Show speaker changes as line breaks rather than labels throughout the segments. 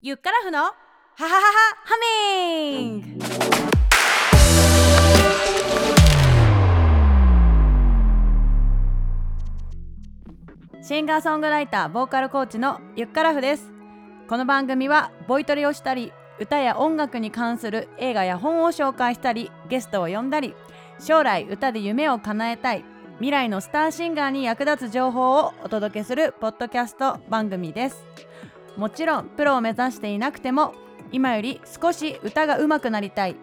ゆっからふのハハハハハミング。シンガーソングライターボーカルコーチのゆっからふです。この番組はボイトレをしたり歌や音楽に関する映画や本を紹介したりゲストを呼んだり将来歌で夢を叶えたい未来のスターシンガーに役立つ情報をお届けするポッドキャスト番組です。もちろんプロを目指していなくても今より少し歌が上手くなりたい。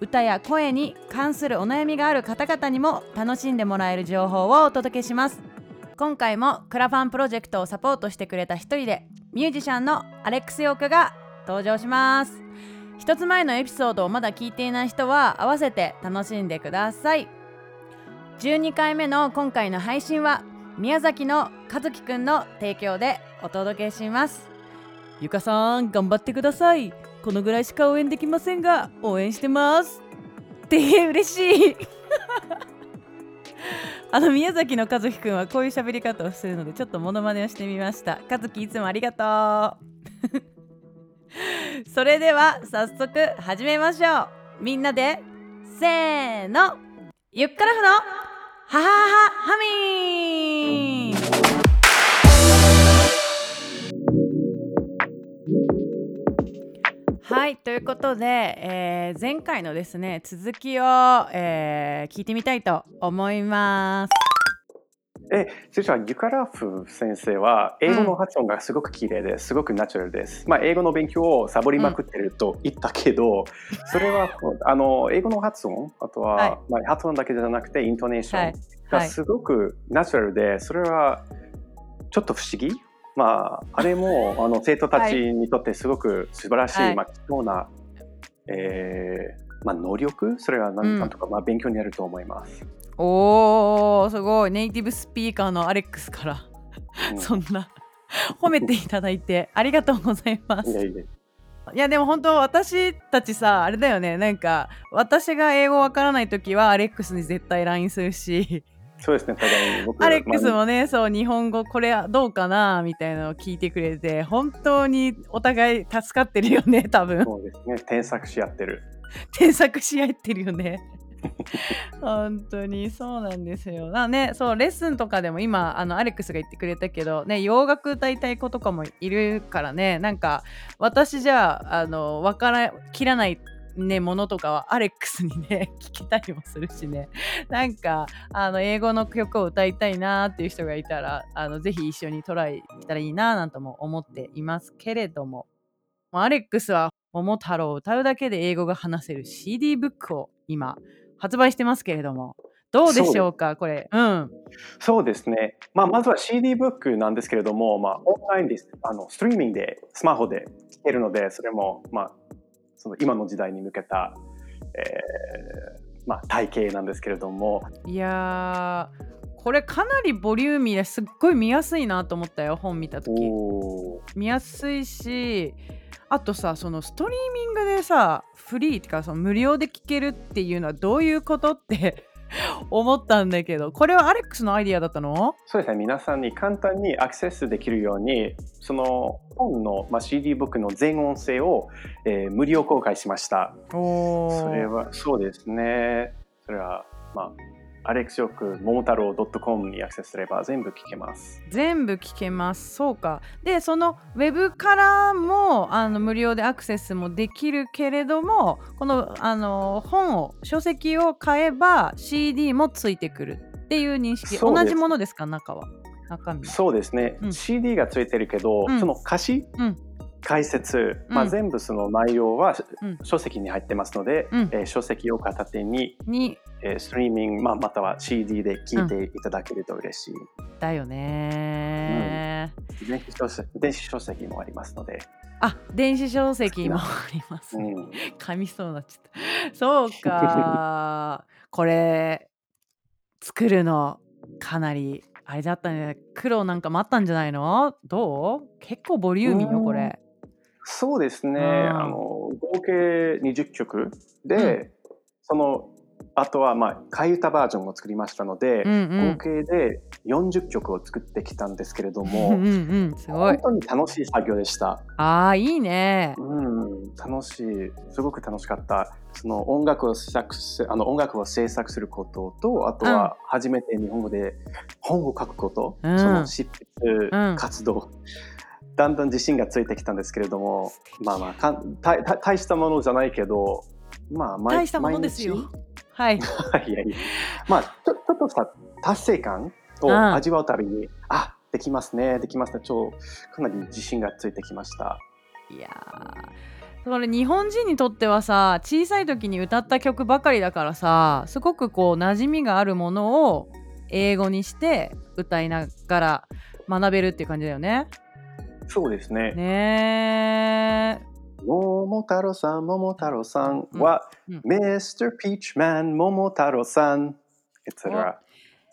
歌や声に関するお悩みがある方々にも楽しんでもらえる情報をお届けします。今回もクラファンプロジェクトをサポートしてくれた一人でミュージシャンのアレックス・ヨークが登場します。一つ前のエピソードをまだ聞いていない人は合わせて楽しんでください。12回目の今回の配信は宮崎の和樹くんの提供でお届けします。ゆかさん頑張ってください。このぐらいしか応援できませんが応援してます。って嬉しい。あの宮崎の和樹くんはこういう喋り方をしてるのでちょっとモノマネをしてみました。和樹いつもありがとう。それでは早速始めましょう。みんなでせーの。ゆっからふのははははハミー。はいということで、えー前回のですね続きを、えー聞いてみたいと思います。
え、実はユカラフ先生は英語の発音がすごく綺麗です、すごくナチュラルです。まあ、英語の勉強をサボりまくってると言ったけど、それはあの英語の発音、あとは、
はい
まあ、発音だけじゃなくてイントネーションがすごくナチュラルで、それはちょっと不思議。まあ、あれも あの生徒たちにとってすごく素晴らしい、
はい。
まあ、貴重な、えーまあ、能力？それは何かとか、まあ、勉強になると思います。
おーすごい。ネイティブスピーカーのアレックスから、
うん。
そんな。褒めていただいて ありがとうございます。
いやいや
いやでも本当私たちさあれだよね。なんか私が英語わからない時はアレックスに絶対 LINE するし
そうですね、互いに僕
アレックス
まあ
もねそう日本語これはどうかなみたいなのを聞いてくれて本当にお互い助かってるよね 多分。
そうですね、添削し合ってる。
添削し合ってるよね。本当にそうなんですよ。なねそうレッスンとかでも今あのアレックスが言ってくれたけどね洋楽歌いたい子とかもいるからねなんか私じゃああの分から切らないね、ものとかはアレックスにね 聞けたりもするしね。なんかあの英語の曲を歌いたいなっていう人がいたらあのぜひ一緒にトライしたらいいななんとも思っていますけれども。アレックスは桃太郎を歌うだけで英語が話せる CD ブックを今発売してますけれども。どうでしょうかこれ。うん。
そうですね、まあ、まずは CD ブックなんですけれども、まあ、オンラインであのストリーミングでスマホで聴けるのでそれも、まあ、その今の時代に向けた、えーまあ、体型なんですけれども。
いやーこれかなりボリューミーですっごい見やすいなと思ったよ本見た時。見やすいしあとさそのストリーミングでさフリーっていうかその無料で聴けるっていうのはどういうことって 思ったんだけどこれはアレックスのアイディアだったの？
そうですね皆さんに簡単にアクセスできるようにその本の、まあ、CD ブックの全音声を、えー無料公開しました。
おー
それはそうですね。それは、まあ、アレックスヨーク、桃太郎 .com にアクセスすれば全部聞けます。
全部聞けます。そうか。でそのウェブからもあの無料でアクセスもできるけれどもこのあの本を書籍を買えば CD もついてくるっていう認識。同じものですか？中は。中身
そうですね。
うん。
CD がついてるけど、
うん。
その歌詞、
うん
解説、まあ、
うん
全部その内容は
うん。
書籍に入ってますので、
うん。
えー書籍を片手に、
に。
えーストリーミング、まあ、または CD で聞いていただけると嬉しい。
だよね。
電子書籍電子書籍もありますので。
あ電子書籍もあります。ね、
うん。
噛みそうになっちゃった。そうか。これ作るのかなりあれだったね。苦労なんかもあったんじゃないの？どう？結構ボリューミーよこれ
そうですね、
うん。
あの合計20曲で、そのあとは、まあ、替え歌バージョンも作りましたので、
うんうん。
合計で40曲を作ってきたんですけれど
うんう
も、
んうん。すごい。
本当に楽しい作業でした。
あーいいね。
うん、楽しい、すごく楽しかった。その音楽を作すあの音楽を制作することと、あとは初めて日本語で本を書くこと、
うん。
その執筆
うん。
活動、だんだん自信がついてきたんですけれども、まあまあかん大大大したものじゃないけど、まあ毎
大したものですよ。
毎
はい。
日 いやいや、まあちょちょっとした達成感を
うん。
味わうたびに、あできますね、できますね、超かなり自信がついてきました。
いやー。それ日本人にとってはさ小さい時に歌った曲ばかりだからさすごくこう馴染みがあるものを英語にして歌いながら学べるっていう感じだよね。
そうですね。
ねえ。
桃太郎さん、桃太郎さんは、
ミスター・
ピーチマン、桃太郎さん、エツラ。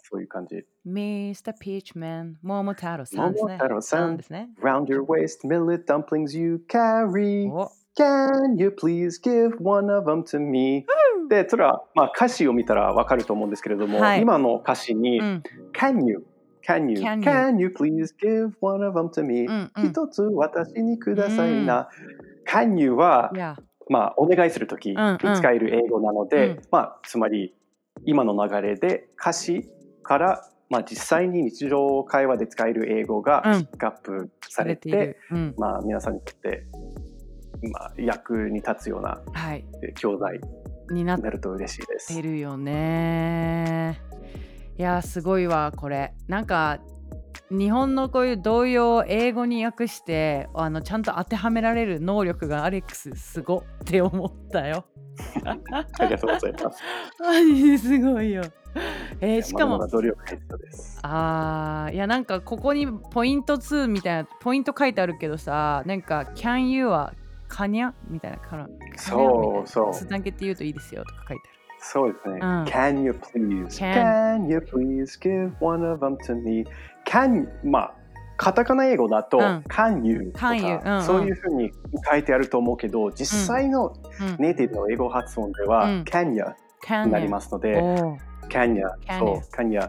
そういう感じ。
ミスター・ピーチマン、桃太郎さんです。
さん,ん
ですね。
Round your waist, millet dumplings you carry. Can you please give one of them to me? で、それは、まあ、歌詞を見たらわかると思うんですけれども、今の歌詞に、Can you? Can you?
Can you?
Can you please give one of them to me?
うん、うん。
一つ私にくださいな。Can you は、
いや、
まあ、お願いするときに
うんうん
使える英語なので、
うん
まあ、つまり今の流れで歌詞から、まあ、実際に日常会話で使える英語が
うん
ピックアップされて、
いる。うん。
まあ、皆さんにとって、まあ、役に立つような教材
にな
ると嬉しいです
て。るよね。いや、すごいわ、これ。なんか、日本のこういう童謡を英語に訳してあのちゃんと当てはめられる能力がアレックスすごって思ったよ。
ありがとうございます。
マジですごいよ。えーしかも
ま。
あーいやなんかここにポイント2みたいなポイント書いてあるけどさなんか Can you はカニャみたいなから
そうそう
つなげて言うといいですよとか書いて
そうですね。
ん。
Can you please?
Can
you please give one of them to me? Can まあカタカナ英語だと、
うん。
Can you とか
Can you うんうん。
そういうふうに書いてあると思うけど実際の。ネイティブの英語発音では、
うん。
Can you になりますので、
おー。
Can you
Can
そう Can you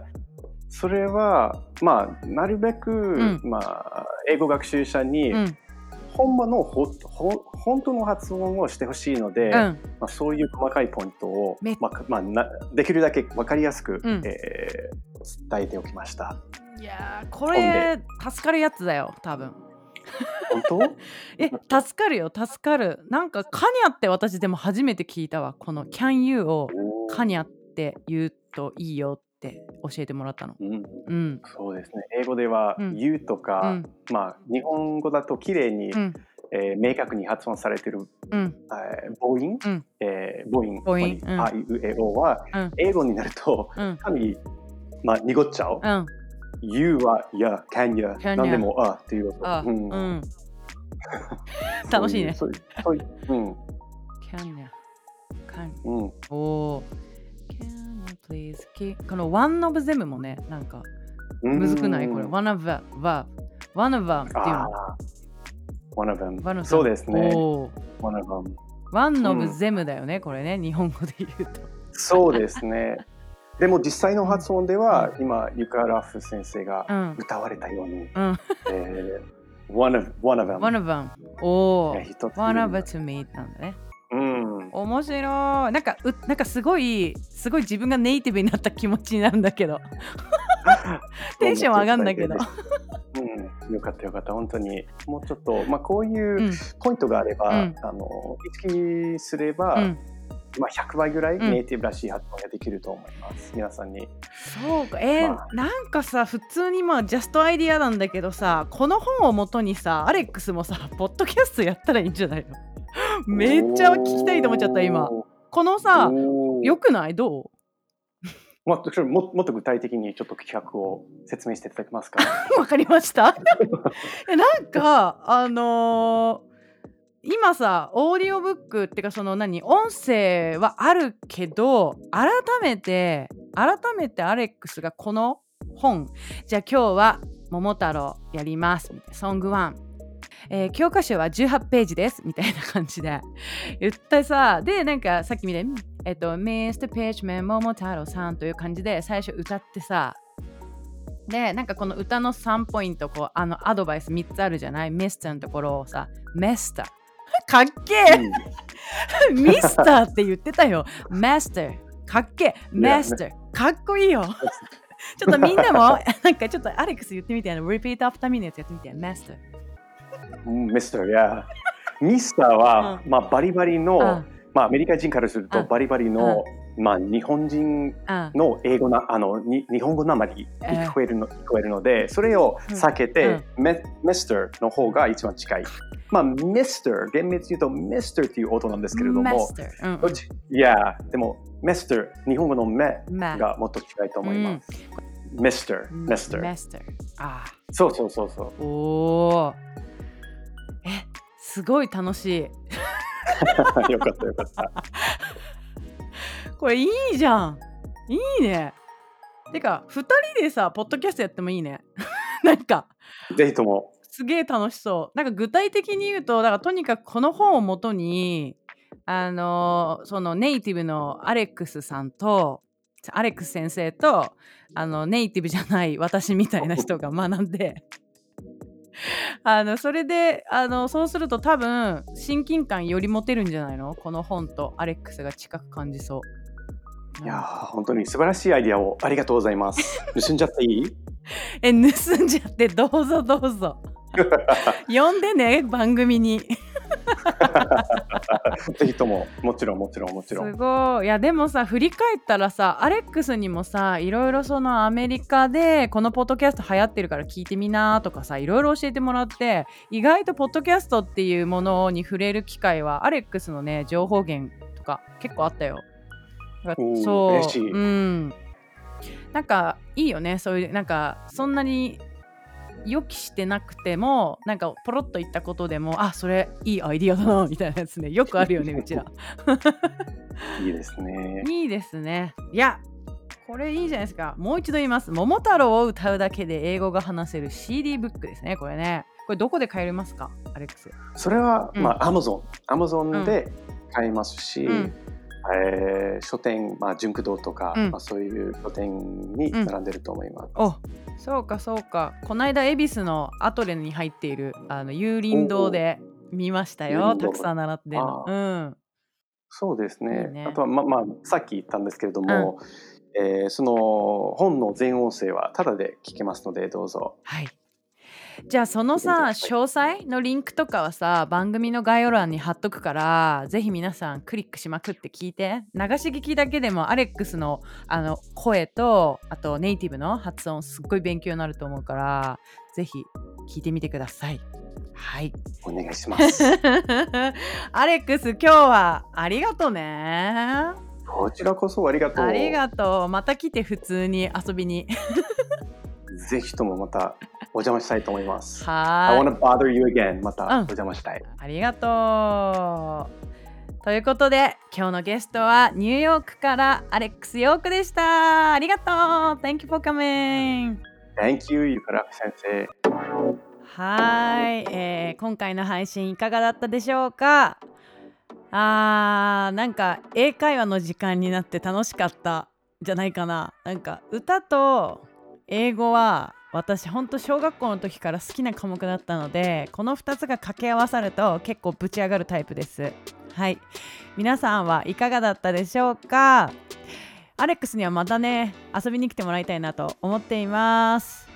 それはまあなるべく、
ん。
まあ英語学習者に、
うん
本場のほほ本当の発音をしてほしいので、
うん
まあ、そういう細かいポイントを
め、
まあまあ、なできるだけ分かりやすく、
うん
えー伝えておきました。
いやーこれ助かるやつだよ多分。
本当？
え助かるよ助かる。なんかカニャって私でも初めて聞いたわこの Can you をカニャって言うといいよって教えてもらったの。
うん、
うん。
そうですね。英語では
うん「
言う」と
う
か、
ん。
まあ、日本語だと綺麗に、
うん。
えー明確に発音されてる、
うん。
えー母音、
うん。
えー母音。
母音。
あいうえおは、
うん。
英語になると
うん。
かなり、まあ、濁っちゃう。
うん。
You は、いや、can you、
Can
何でも、あっていうこと。
あ、う
うん。
ん。楽しいね。
そうそういうそういう
Can you? Can
うん、うん。
おお。Please この One of them もね、なんかむずくないこれ。
うん
One of them, verb. One of them っていうの。
One of them.
One of them
そうですね。One of them.
One
う
of
ん
them だよね、これね、日本語で言うと。
そうですね。でも実際の発音では、今、ユカ・ラフ先生が
うん。
歌われたように、
うん。
えー one, of, one of them.
One of them. おお
ね。一つ
One of them to me なんだね。
うん。
面白い。なんか、うなんかすごい、すごい自分がネイティブになった気持ちになるんだけど。テンション上がんだけど。
うん、よかったよかった、本当に。もうちょっと、まあ、こういううんポイントがあれば、
うん
あの意識すれば、
うん。
まあ、100倍ぐらい
うん
ネイティブらしい発音ができると思います、皆さんに。
そうかえー
まあ
なんかさ普通にまあジャストアイディアなんだけどさこの本をもとにさアレックスもさポッドキャストやったらいいんじゃないの？めっちゃ聞きたいと思っちゃった今。このさよくない？ど
もっとそれももっと具体的にちょっと企画を説明していただけますか？
う わかりました。えなんかあのー今さオーディオブックっていうかその何？音声はあるけど改めて改めてアレックスがこの本。じゃあ今日は「桃太郎やります」みたいな「ソングワンえー教科書は18ページですみたいな感じで。言ってさでなんかさっきみたいにえっとミスターページメン桃太郎さんという感じで最初歌ってさでなんかこの歌の3ポイントこうあのアドバイス3つあるじゃない？ミスターのところをさメスターかっけえ！ミスターって言ってたよ。マスターかっけえ！マスターかっこいいよ。ちょっとみんなもなんかちょっとアレックス言ってみて Repeat after me のやつやってみて。マスター
うんミスター、いや。ミスターは、まあ、バリバリの、
うん。
まあ、アメリカ人からする
うん。
とバリバリの、まあ、日本人
うん。
の英語なあのに日本語なまり
えー
聞こえるの、聞こえるのでそれを避けて、メミスターの方が一番近い。まあ、ミスター、厳密に言うとミスターっていう音なんですけれども、
うん。
いや、でも、ミスター、日本語のメ
ま
がもっと近いと思います。ミスター、ミスター。そうそうそうそう。
ーおーえすごい楽しい。
よかったよかった。
これいいじゃん。いいね。てか2人でさポッドキャストやってもいいね。なんか
ぜひとも、
すげえ楽しそう。なんか具体的に言うとだからとにかくこの本をもとにあのそのネイティブのアレックスさんとアレックス先生とあのネイティブじゃない私みたいな人が学んで あのそれであのそうすると多分親近感より持てるんじゃないの？この本とアレックスが近く感じそう。
いやー本当に素晴らしいアイディアをありがとうございます。盗んじゃっていい？
え盗んじゃってどうぞどうぞ 呼んでね番組に
ぜひとも、もちろんもちろんもちろ
す
ん。
ごい。いやでもさ振り返ったらさアレックスにもさいろいろそのアメリカでこのポッドキャスト流行ってるから聞いてみなとかさいろいろ教えてもらって意外とポッドキャストっていうものに触れる機会はアレックスのね情報源とか結構あったよ。そう。うん。なんかいいよね。そういうなんかそんなに予期してなくてもなんかポロッと言ったことでもあそれいいアイディアだなみたいなやつねよくあるよね うちら。
いいですね。
いいですね。いや、これいいじゃないですか。もう一度言います。桃太郎を歌うだけで英語が話せる CD ブックですね。これね。これどこで買えますかアレックス？
それは、
うん
まあ、アマゾン。アマゾンで買えますし、
うん
えー書店、まあ、純駆動とか、
うん
まあ、そういう書店に並んでると思います。
おそうかそうか。この間、恵比寿のアトレに入っているあの有林堂で見ましたよ。たくさん並んでるの。
あ
うん。
そうですね。
ね
あとは、ままあ、さっき言ったんですけれども、えーその本の全音声はタダで聞けますので、どうぞ。
はい。じゃあそのさ
はい
詳細のリンクとかはさ番組の概要欄に貼っとくからぜひ皆さんクリックしまくって聞いて流し聞きだけでもアレックスのあの声とあとネイティブの発音すっごい勉強になると思うからぜひ聞いてみてください。はい。
お願いします。
アレックス今日はありがとうね。
こちらこそありがとう。
ありがとう。また来て普通に遊びに。
ぜひともまたお邪魔したいと思います。I
は
wanna bother you again. また
うん
お邪魔したい。
ありがとう。ということで今日のゲストはニューヨークからアレックス・ヨークでした。ありがとう !Thank you for coming!
Thank you, ゆから先生。
はい、えー今回の配信いかがだったでしょうか？あーなんか英会話の時間になって楽しかったじゃないかななんか歌と英語は私ほんと小学校の時から好きな科目だったのでこの2つが掛け合わさると結構ぶち上がるタイプです。はい。皆さんはいかがだったでしょうか？アレックスにはまたね遊びに来てもらいたいなと思っています。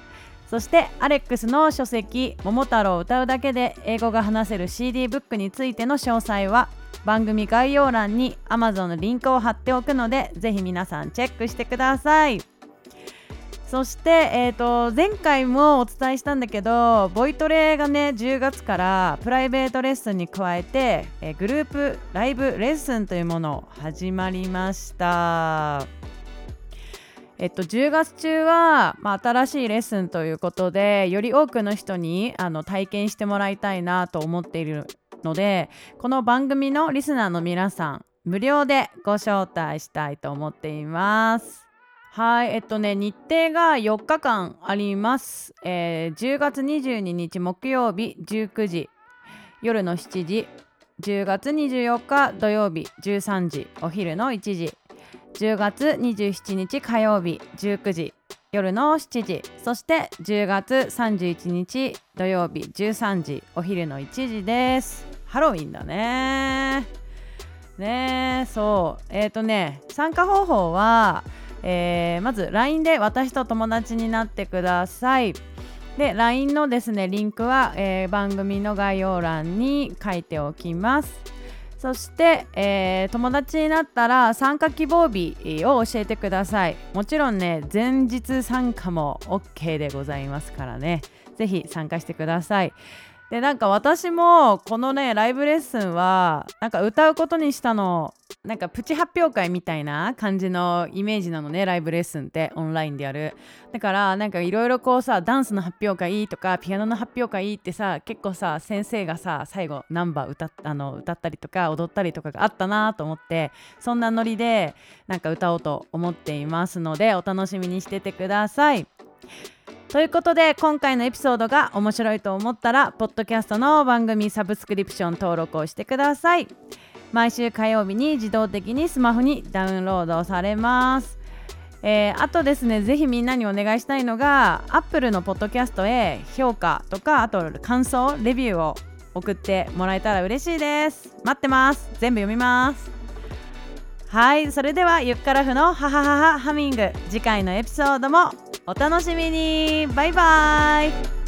そしてアレックスの書籍「桃太郎を歌うだけで英語が話せる CD ブック」についての詳細は番組概要欄に Amazon のリンクを貼っておくのでぜひ皆さんチェックしてください。そして、えー、と前回もお伝えしたんだけどボイトレがね10月からプライベートレッスンに加えて、えーグループライブレッスンというもの始まりましたえっと、10月中は、まあ、新しいレッスンということでより多くの人にあの体験してもらいたいなと思っているのでこの番組のリスナーの皆さん無料でご招待したいと思っています。はいえっとね日程が4日間あります、えー10月22日木曜日19時。夜の7時。10月24日土曜日。13時。お昼の1時。10月27日火曜日。19時。夜の7時。そして10月31日土曜日。13時。お昼の1時です。ハロウィンだね。ねえそう。えっ、とね参加方法は、えーまず LINE で私と友達になってください。で LINE のですねリンクは、えー番組の概要欄に書いておきます。そして、えー友達になったら参加希望日を教えてください。もちろんね前日参加も OK でございますからね。ぜひ参加してください。でなんか私もこのねライブレッスンはなんか歌うことにしたのなんかプチ発表会みたいな感じのイメージなのねライブレッスンってオンラインでやるだからなんかいろいろこうさダンスの発表会いいとかピアノの発表会いいってさ結構さ先生がさ最後ナンバー歌っあの歌ったりとか踊ったりとかがあったなと思ってそんなノリでなんか歌おうと思っていますのでお楽しみにしててください。ということで今回のエピソードが面白いと思ったらポッドキャストの番組サブスクリプション登録をしてください。毎週火曜日に自動的にスマホにダウンロードされます。えーあとですねぜひみんなにお願いしたいのが Apple のポッドキャストへ評価とかあと感想レビューを送ってもらえたら嬉しいです。待ってます。全部読みます。はいそれではゆっからふのハハハハハミング。次回のエピソードもお楽しみに。バイバイ。